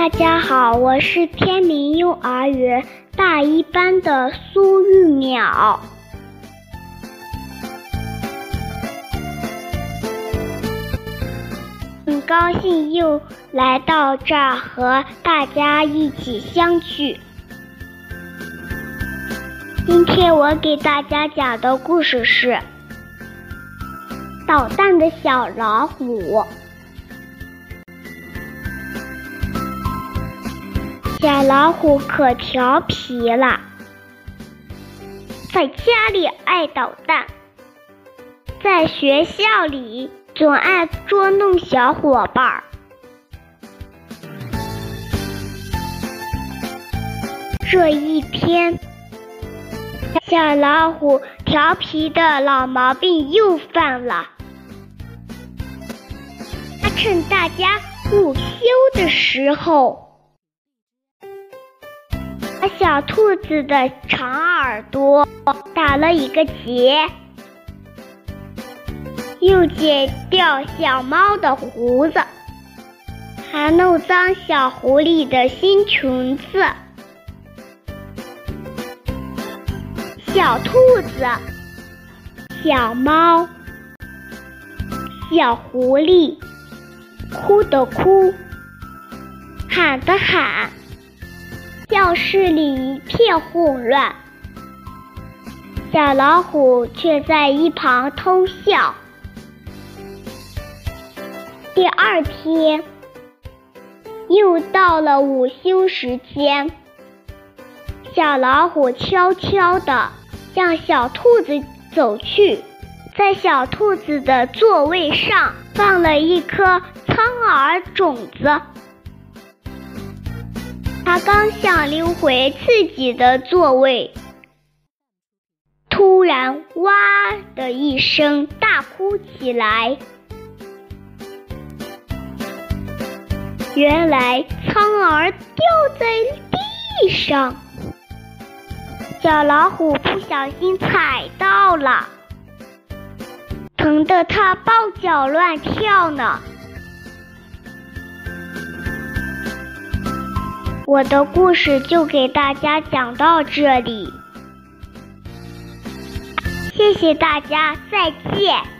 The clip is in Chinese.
大家好，我是天明幼儿园大一班的苏玉淼，很高兴又来到这儿和大家一起相聚。今天我给大家讲的故事是《捣蛋的小老虎》。小老虎可调皮了，在家里爱捣蛋，在学校里总爱捉弄小伙伴儿。这一天，小老虎调皮的老毛病又犯了，他趁大家午休的时候。小兔子的长耳朵打了一个结，又剪掉小猫的胡子，还弄脏小狐狸的新裙子。小兔子、小猫、小狐狸，哭的哭，喊的喊。教室里一片混乱，小老虎却在一旁偷笑。第二天，又到了午休时间，小老虎悄悄地向小兔子走去，在小兔子的座位上放了一颗苍耳种子。他刚想溜回自己的座位，突然“哇”的一声大哭起来。原来苍耳掉在地上，小老虎不小心踩到了，疼得它抱脚乱跳呢。我的故事就给大家讲到这里，谢谢大家，再见。